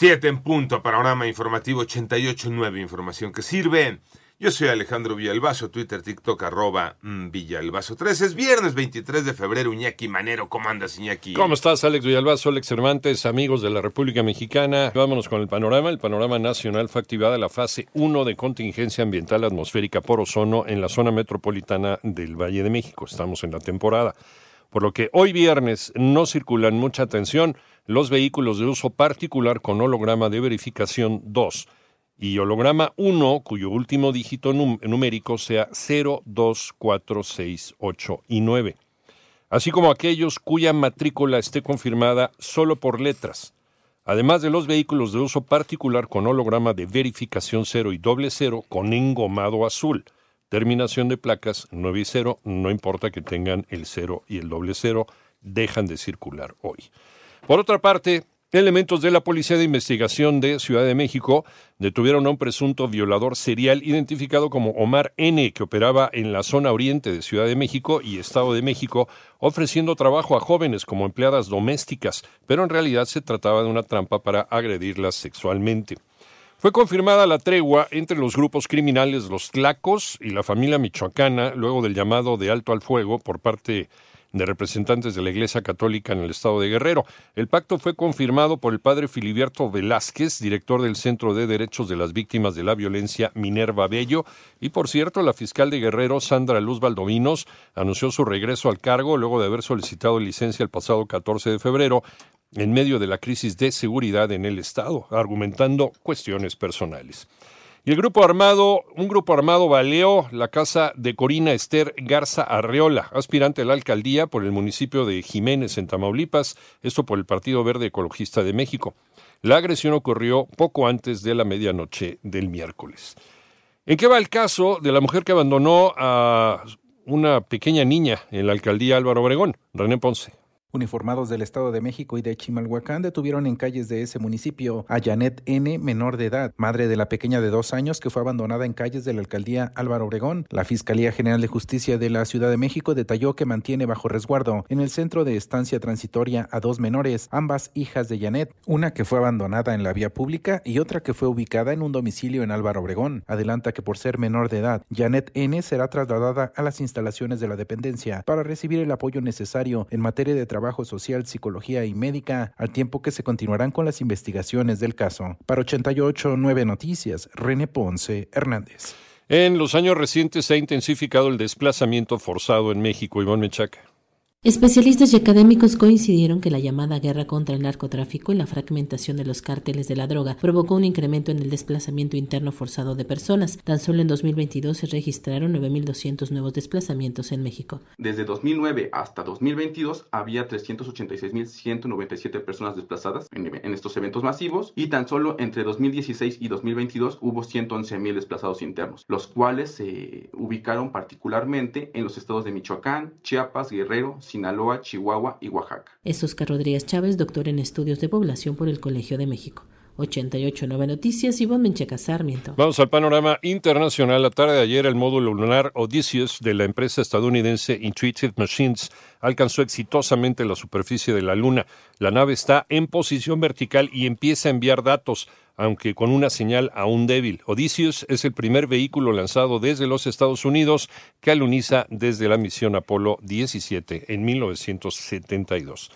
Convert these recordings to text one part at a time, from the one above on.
Siete en punto, panorama informativo 88.9, información que sirve. Yo soy Alejandro Villalbazo, Twitter, TikTok, arroba mm, Villalbazo 3. Es viernes 23 de febrero, Iñaki Manero. ¿Cómo andas, Iñaki? ¿Cómo estás, Alex Villalbazo, Alex Cervantes, amigos de la República Mexicana? Vámonos con el panorama. El panorama nacional fue activada la fase 1 de contingencia ambiental atmosférica por ozono en la zona metropolitana del Valle de México. Estamos en la temporada. Por lo que hoy viernes no circulan mucha atención los vehículos de uso particular con holograma de verificación 2 y holograma 1 cuyo último dígito numérico sea 0, 2, 4, 6, 8 y 9, así como aquellos cuya matrícula esté confirmada solo por letras, además de los vehículos de uso particular con holograma de verificación 0 y doble 0 con engomado azul. Terminación de placas 9 y 0, no importa que tengan el 0 y el doble 0, dejan de circular hoy. Por otra parte, Elementos de la Policía de Investigación de Ciudad de México detuvieron a un presunto violador serial identificado como Omar N., que operaba en la zona oriente de Ciudad de México y Estado de México, ofreciendo trabajo a jóvenes como empleadas domésticas, pero en realidad se trataba de una trampa para agredirlas sexualmente. Fue confirmada la tregua entre los grupos criminales Los Tlacos y la familia michoacana luego del llamado de alto al fuego por parte de representantes de la Iglesia Católica en el estado de Guerrero. El pacto fue confirmado por el padre Filiberto Velázquez, director del Centro de Derechos de las Víctimas de la Violencia Minerva Bello, y por cierto, la fiscal de Guerrero, Sandra Luz Valdovinos, anunció su regreso al cargo luego de haber solicitado licencia el pasado 14 de febrero en medio de la crisis de seguridad en el estado, argumentando cuestiones personales. Y el grupo armado, un grupo armado baleó la casa de Corina Esther Garza Arreola, aspirante a la alcaldía por el municipio de Jiménez en Tamaulipas, esto por el Partido Verde Ecologista de México. La agresión ocurrió poco antes de la medianoche del miércoles. ¿En qué va el caso de la mujer que abandonó a una pequeña niña en la alcaldía Álvaro Obregón? René Ponce. Uniformados del Estado de México y de Chimalhuacán detuvieron en calles de ese municipio a Janet N., menor de edad, madre de la pequeña de dos años que fue abandonada en calles de la alcaldía Álvaro Obregón. La Fiscalía General de Justicia de la Ciudad de México detalló que mantiene bajo resguardo en el centro de estancia transitoria a dos menores, ambas hijas de Janet, una que fue abandonada en la vía pública y otra que fue ubicada en un domicilio en Álvaro Obregón. Adelanta que por ser menor de edad, Janet N. será trasladada a las instalaciones de la dependencia para recibir el apoyo necesario en materia de trabajo Trabajo Social, Psicología y Médica, al tiempo que se continuarán con las investigaciones del caso. Para 889 Noticias, René Ponce Hernández. En los años recientes se ha intensificado el desplazamiento forzado en México. Iván Mechaca. Especialistas y académicos coincidieron que la llamada guerra contra el narcotráfico y la fragmentación de los cárteles de la droga provocó un incremento en el desplazamiento interno forzado de personas. Tan solo en 2022 se registraron 9.200 nuevos desplazamientos en México. Desde 2009 hasta 2022 había 386.197 personas desplazadas en, estos eventos masivos y tan solo entre 2016 y 2022 hubo 111.000 desplazados internos, los cuales se ubicaron particularmente en los estados de Michoacán, Chiapas, Guerrero, Sinaloa, Chihuahua y Oaxaca. Es Oscar Rodríguez Chávez, doctor en estudios de población por el Colegio de México. 889 Noticias, Ivonne Menchaca Sarmiento. Vamos al panorama internacional. La tarde de ayer, el módulo lunar Odysseus de la empresa estadounidense Intuitive Machines alcanzó exitosamente la superficie de la Luna. La nave está en posición vertical y empieza a enviar datos, aunque con una señal aún débil. Odysseus es el primer vehículo lanzado desde los Estados Unidos que aluniza desde la misión Apolo 17 en 1972.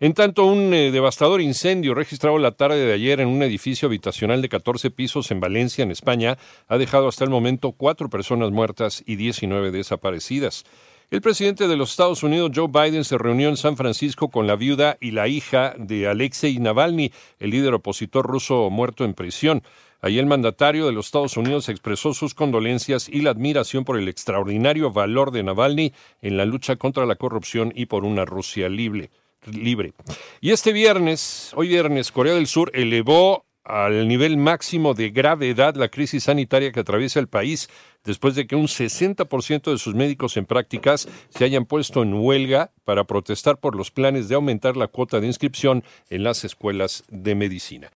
En tanto, un eh, devastador incendio registrado la tarde de ayer en un edificio habitacional de 14 pisos en Valencia, en España, ha dejado hasta el momento cuatro personas muertas y 19 desaparecidas. El presidente de los Estados Unidos, Joe Biden, se reunió en San Francisco con la viuda y la hija de Alexei Navalny, el líder opositor ruso muerto en prisión. Allí el mandatario de los Estados Unidos expresó sus condolencias y la admiración por el extraordinario valor de Navalny en la lucha contra la corrupción y por una Rusia libre libre. Y este viernes, hoy viernes, Corea del Sur elevó al nivel máximo de gravedad la crisis sanitaria que atraviesa el país después de que un 60% de sus médicos en prácticas se hayan puesto en huelga para protestar por los planes de aumentar la cuota de inscripción en las escuelas de medicina.